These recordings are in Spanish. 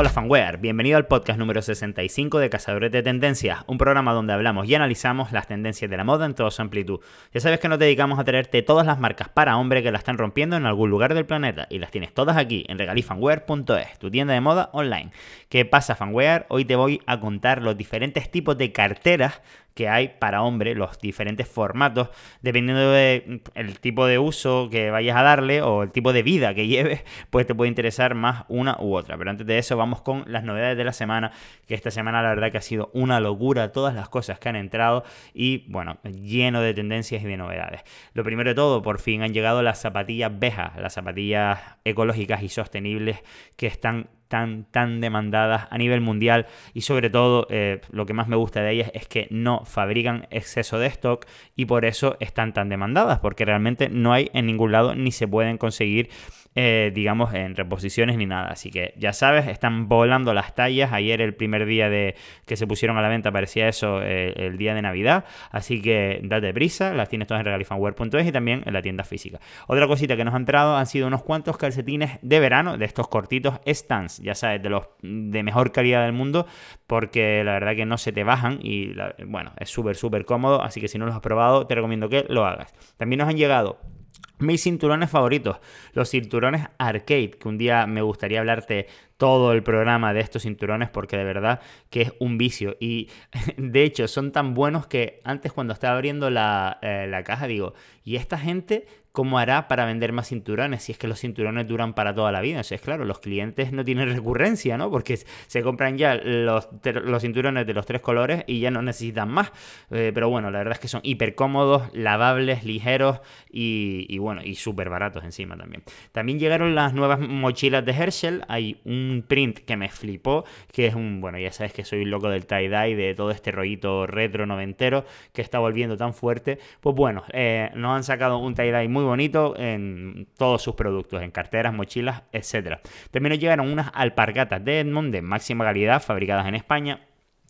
Hola fanware, bienvenido al podcast número 65 de Cazadores de Tendencias, un programa donde hablamos y analizamos las tendencias de la moda en toda su amplitud. Ya sabes que nos dedicamos a traerte todas las marcas para hombre que la están rompiendo en algún lugar del planeta y las tienes todas aquí en regalifanwear.es, tu tienda de moda online. ¿Qué pasa fanware? Hoy te voy a contar los diferentes tipos de carteras que hay para hombre, los diferentes formatos, dependiendo del mm, tipo de uso que vayas a darle o el tipo de vida que lleves, pues te puede interesar más una u otra. Pero antes de eso vamos con las novedades de la semana, que esta semana la verdad que ha sido una locura todas las cosas que han entrado y bueno, lleno de tendencias y de novedades. Lo primero de todo, por fin han llegado las zapatillas Beja, las zapatillas ecológicas y sostenibles que están tan, tan demandadas a nivel mundial y sobre todo eh, lo que más me gusta de ellas es que no fabrican exceso de stock y por eso están tan demandadas porque realmente no hay en ningún lado ni se pueden conseguir eh, digamos, en reposiciones ni nada. Así que ya sabes, están volando las tallas. Ayer, el primer día de que se pusieron a la venta, parecía eso eh, el día de Navidad. Así que date prisa, las tienes todas en regalifanware.es y también en la tienda física. Otra cosita que nos ha entrado han sido unos cuantos calcetines de verano, de estos cortitos Stance, ya sabes, de los de mejor calidad del mundo, porque la verdad que no se te bajan y bueno, es súper, súper cómodo. Así que si no los has probado, te recomiendo que lo hagas. También nos han llegado mis cinturones favoritos, los cinturones arcade, que un día me gustaría hablarte todo el programa de estos cinturones porque de verdad que es un vicio. Y de hecho son tan buenos que antes cuando estaba abriendo la, eh, la caja digo, ¿y esta gente cómo hará para vender más cinturones si es que los cinturones duran para toda la vida. es claro, los clientes no tienen recurrencia, ¿no? Porque se compran ya los, los cinturones de los tres colores y ya no necesitan más. Eh, pero bueno, la verdad es que son hiper cómodos, lavables, ligeros y, bueno, y súper baratos encima también. También llegaron las nuevas mochilas de Herschel. Hay un print que me flipó, que es un, bueno, ya sabes que soy loco del tie-dye, de todo este rollito retro noventero que está volviendo tan fuerte. Pues bueno, eh, nos han sacado un tie-dye muy bonito en todos sus productos, en carteras, mochilas, etc. También nos llegaron unas alpargatas de Edmond de máxima calidad, fabricadas en España,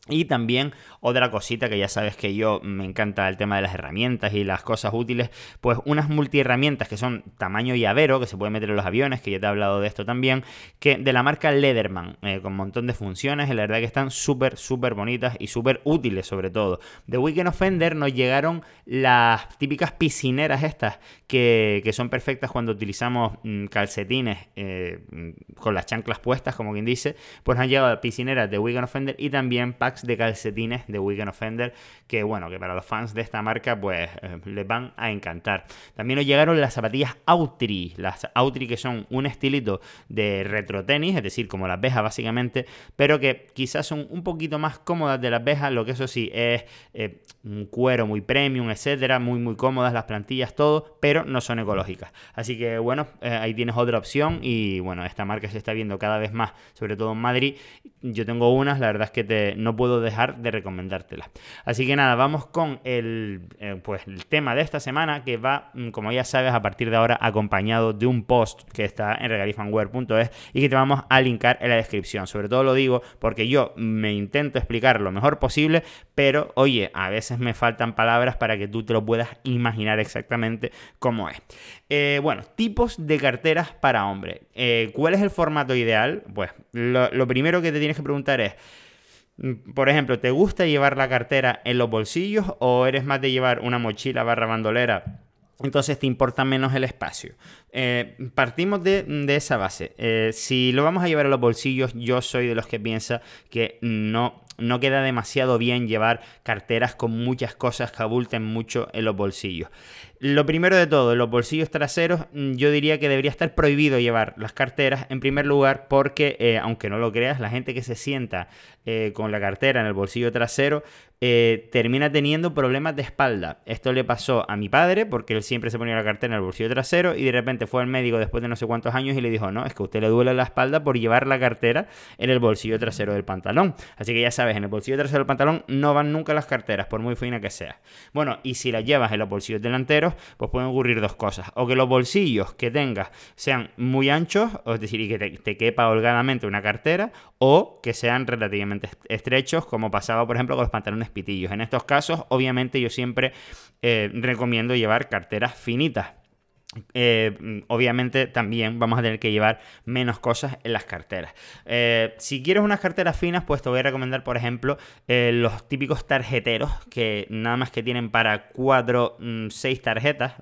y también otra cosita que ya sabes que yo me encanta el tema de las herramientas y las cosas útiles, pues unas multiherramientas que son tamaño llavero, que se puede meter en los aviones, que ya te he hablado de esto también, que de la marca Lederman, eh, con un montón de funciones, y la verdad que están súper, súper bonitas y súper útiles sobre todo. De Weekend Offender nos llegaron las típicas piscineras estas, que, son perfectas cuando utilizamos mm, calcetines eh, con las chanclas puestas, como quien dice, pues han llegado piscineras de Weekend Offender y también packs de calcetines de Weekend Offender, que bueno, que para los fans de esta marca pues eh, les van a encantar. También nos llegaron las zapatillas Outri, las Outri que son un estilito de retro tenis, es decir, como las vejas básicamente, pero que quizás son un poquito más cómodas de las vejas, lo que eso sí es eh, un cuero muy premium, etcétera, muy muy cómodas las plantillas, todo, pero no son ecológicas. Así que bueno, eh, ahí tienes otra opción y bueno, esta marca se está viendo cada vez más, sobre todo en Madrid. Yo tengo unas, la verdad es que te, no puedo dejar de recomendártela. Así que nada, vamos con el, eh, pues, el tema de esta semana que va, mm, como ya sabes, a partir de ahora acompañado de un post que está en regalifanware.es y que te vamos a linkar en la descripción. Sobre todo lo digo porque yo me intento explicar lo mejor posible, pero oye, a veces me faltan palabras para que tú te lo puedas imaginar exactamente cómo es. Eh, bueno, tipos de carteras para hombre. Eh, ¿Cuál es el formato ideal? Pues lo primero que te tienes que preguntar es, por ejemplo, ¿te gusta llevar la cartera en los bolsillos o eres más de llevar una mochila barra bandolera? Entonces te importa menos el espacio. Eh, partimos de, esa base. Eh, si lo vamos a llevar en los bolsillos, yo soy de los que piensa que no no queda demasiado bien llevar carteras con muchas cosas que abulten mucho en los bolsillos. Lo primero de todo, los bolsillos traseros, mm, yo diría que debería estar prohibido llevar las carteras en primer lugar porque, eh, aunque no lo creas, la gente que se sienta eh, con la cartera en el bolsillo trasero eh, termina teniendo problemas de espalda. Esto le pasó a mi padre porque él siempre se ponía la cartera en el bolsillo trasero y de repente fue al médico después de no sé cuántos años y le dijo, no, es que a usted le duele la espalda por llevar la cartera en el bolsillo trasero del pantalón. Así que ya sabes, en el bolsillo trasero del pantalón no van nunca las carteras, por muy fina que sea. Bueno, y si las llevas en los bolsillos delanteros, pues pueden ocurrir dos cosas. O que los bolsillos que tengas sean muy anchos, es decir, y que te, quepa holgadamente una cartera, o que sean relativamente estrechos, como pasaba, por ejemplo, con los pantalones pitillos. En estos casos, obviamente, yo siempre eh, recomiendo llevar carteras finitas eh, obviamente también vamos a tener que llevar menos cosas en las carteras. Eh, si quieres unas carteras finas, pues te voy a recomendar, por ejemplo, eh, los típicos tarjeteros que nada más que tienen para 4, 6 mm, tarjetas,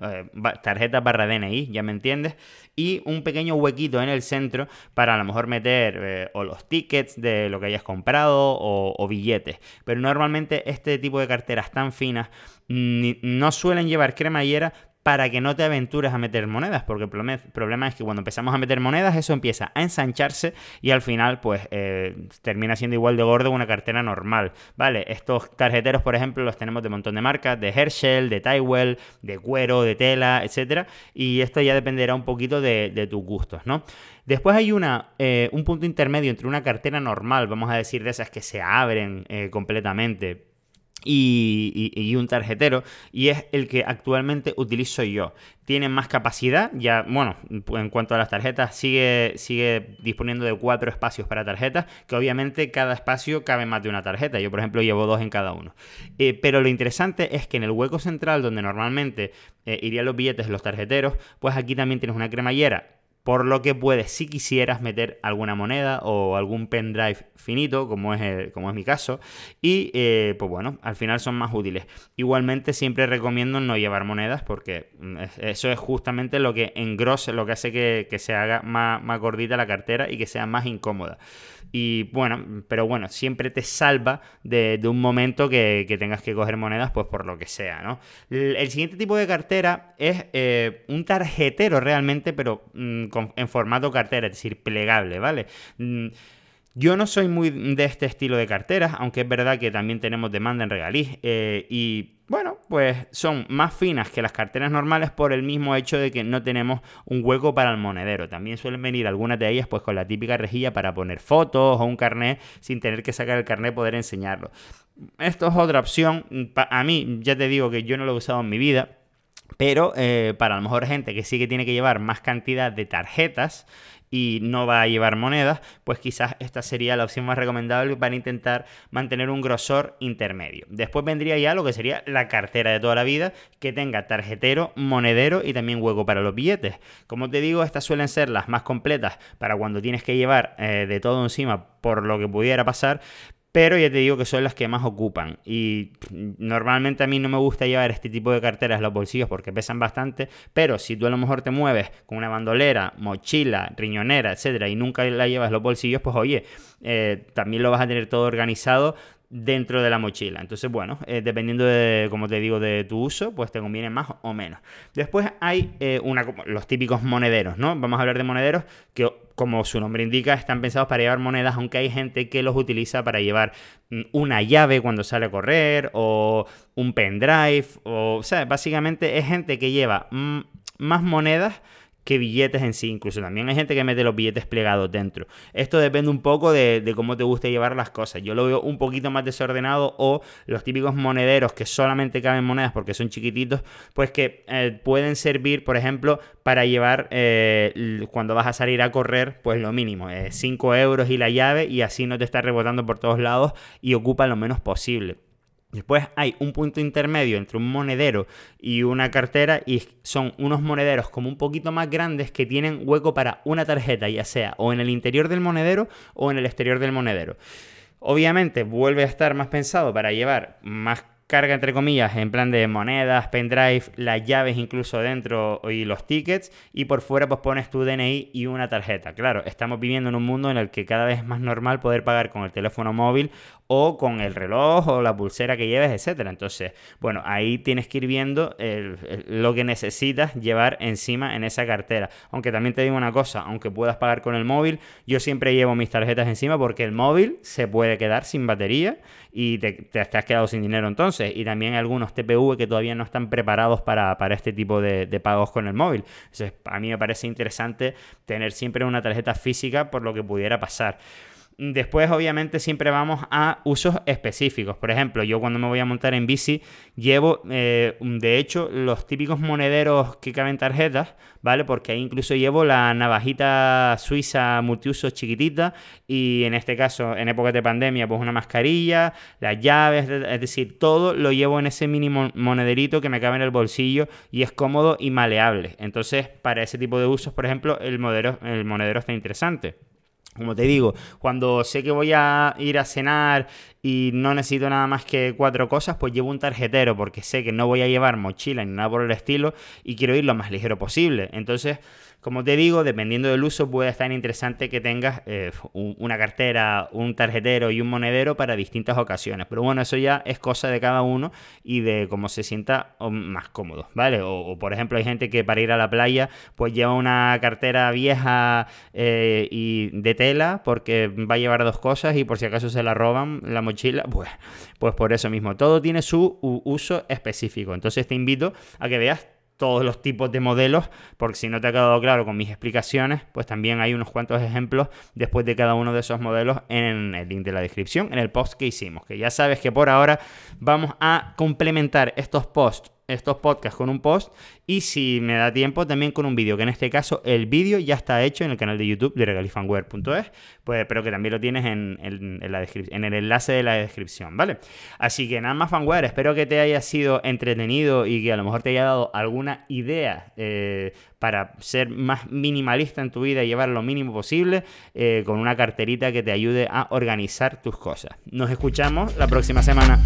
tarjetas barra DNI, ya me entiendes, y un pequeño huequito en el centro para a lo mejor meter o los tickets de lo que hayas comprado o, o billetes. Pero normalmente este tipo de carteras tan finas mm, no suelen llevar cremallera, para que no te aventures a meter monedas, porque el problema es que cuando empezamos a meter monedas eso empieza a ensancharse y al final pues eh, termina siendo igual de gordo una cartera normal, ¿vale? Estos tarjeteros, por ejemplo, los tenemos de montón de marcas, de Herschel, de Tywell, de cuero, de tela, etcétera, y esto ya dependerá un poquito de, tus gustos, ¿no? Después hay una, eh, un punto intermedio entre una cartera normal, vamos a decir, de esas que se abren eh, completamente, y, un tarjetero y es el que actualmente utilizo yo. Tiene más capacidad, ya, bueno, en cuanto a las tarjetas, sigue, sigue disponiendo de cuatro espacios para tarjetas, que obviamente cada espacio cabe más de una tarjeta. Yo, por ejemplo, llevo dos en cada uno. Eh, pero lo interesante es que en el hueco central, donde normalmente eh, irían los billetes de los tarjeteros, pues aquí también tienes una cremallera por lo que puedes, si quisieras, meter alguna moneda o algún pendrive finito, como es, como es mi caso, y eh, pues bueno, al final son más útiles. Igualmente siempre recomiendo no llevar monedas porque mm, eso es justamente lo que engrosa, lo que hace que, se haga más, más gordita la cartera y que sea más incómoda. Y bueno, pero bueno, siempre te salva de, un momento que, tengas que coger monedas, pues por lo que sea, ¿no? El, siguiente tipo de cartera es eh, un tarjetero realmente, pero en formato cartera, es decir, plegable, ¿vale? Mm, yo no soy muy de este estilo de carteras, aunque es verdad que también tenemos demanda en regaliz. Eh, y bueno, pues son más finas que las carteras normales por el mismo hecho de que no tenemos un hueco para el monedero. También suelen venir algunas de ellas pues con la típica rejilla para poner fotos o un carnet sin tener que sacar el carnet poder enseñarlo. Esto es otra opción. A mí, ya te digo que yo no lo he usado en mi vida. Pero eh, para a lo mejor gente que sí que tiene que llevar más cantidad de tarjetas y no va a llevar monedas, pues quizás esta sería la opción más recomendable para intentar mantener un grosor intermedio. Después vendría ya lo que sería la cartera de toda la vida, que tenga tarjetero, monedero y también hueco para los billetes. Como te digo, estas suelen ser las más completas para cuando tienes que llevar eh, de todo encima por lo que pudiera pasar, pero ya te digo que son las que más ocupan. Y normalmente a mí no me gusta llevar este tipo de carteras los bolsillos porque pesan bastante, pero si tú a lo mejor te mueves con una bandolera, mochila, riñonera, etcétera, y nunca la llevas en los bolsillos, pues oye, eh, también lo vas a tener todo organizado dentro de la mochila. Entonces, bueno, eh, dependiendo de, como te digo, de tu uso, pues te conviene más o menos. Después hay eh, los típicos monederos, ¿no? Vamos a hablar de monederos que, como su nombre indica, están pensados para llevar monedas, aunque hay gente que los utiliza para llevar mm, una llave cuando sale a correr o un pendrive, o, o sea, básicamente es gente que lleva mm, más monedas que billetes en sí. Incluso también hay gente que mete los billetes plegados dentro. Esto depende un poco de, cómo te guste llevar las cosas. Yo lo veo un poquito más desordenado o los típicos monederos que solamente caben monedas porque son chiquititos, pues que eh, pueden servir, por ejemplo, para llevar eh, cuando vas a salir a correr, pues lo mínimo, 5 euros y la llave y así no te está rebotando por todos lados y ocupa lo menos posible. Después hay un punto intermedio entre un monedero y una cartera y son unos monederos como un poquito más grandes que tienen hueco para una tarjeta, ya sea o en el interior del monedero o en el exterior del monedero. Obviamente vuelve a estar más pensado para llevar más carga entre comillas en plan de monedas, pendrive, las llaves incluso dentro y los tickets y por fuera pues pones tu DNI y una tarjeta. Claro, estamos viviendo en un mundo en el que cada vez es más normal poder pagar con el teléfono móvil o con el reloj o la pulsera que lleves, etcétera. Entonces, bueno, ahí tienes que ir viendo lo que necesitas llevar encima en esa cartera. Aunque también te digo una cosa, aunque puedas pagar con el móvil, yo siempre llevo mis tarjetas encima porque el móvil se puede quedar sin batería y te, has quedado sin dinero entonces. Y también algunos TPV que todavía no están preparados para, este tipo de, de pagos con el móvil. Entonces, a mí me parece interesante tener siempre una tarjeta física por lo que pudiera pasar. Después, obviamente, siempre vamos a usos específicos. Por ejemplo, yo cuando me voy a montar en bici, llevo, eh, de hecho, los típicos monederos que caben tarjetas, ¿vale? Porque ahí incluso llevo la navajita suiza multiuso chiquitita y en este caso, en épocas de pandemia, pues una mascarilla, las llaves, es decir, todo lo llevo en ese mínimo monederito que me cabe en el bolsillo y es cómodo y maleable. Entonces, para ese tipo de usos, por ejemplo, el, el monedero está interesante. Como te digo, cuando sé que voy a ir a cenar y no necesito nada más que cuatro cosas, pues llevo un tarjetero porque sé que no voy a llevar mochila ni nada por el estilo y quiero ir lo más ligero posible. Entonces, como te digo, dependiendo del uso, puede estar interesante que tengas eh, una cartera, un tarjetero y un monedero para distintas ocasiones. Pero bueno, eso ya es cosa de cada uno y de cómo se sienta más cómodo, ¿vale? O, por ejemplo, hay gente que para ir a la playa, pues lleva una cartera vieja eh, y de tela porque va a llevar dos cosas y por si acaso se la roban la mochila, pues, pues por eso mismo. Todo tiene su uso específico. Entonces te invito a que veas todos los tipos de modelos, porque si no te ha quedado claro con mis explicaciones, pues también hay unos cuantos ejemplos después de cada uno de esos modelos en el link de la descripción, en el post que hicimos, que ya sabes que por ahora vamos a complementar estos posts estos podcasts con un post y si me da tiempo también con un vídeo, que en este caso el vídeo ya está hecho en el canal de YouTube de regalifanware.es, pues espero que también lo tienes en el enlace de la descripción, ¿vale? Así que nada más fanware, espero que te haya sido entretenido y que a lo mejor te haya dado alguna idea eh, para ser más minimalista en tu vida y llevar lo mínimo posible eh, con una carterita que te ayude a organizar tus cosas. Nos escuchamos la próxima semana.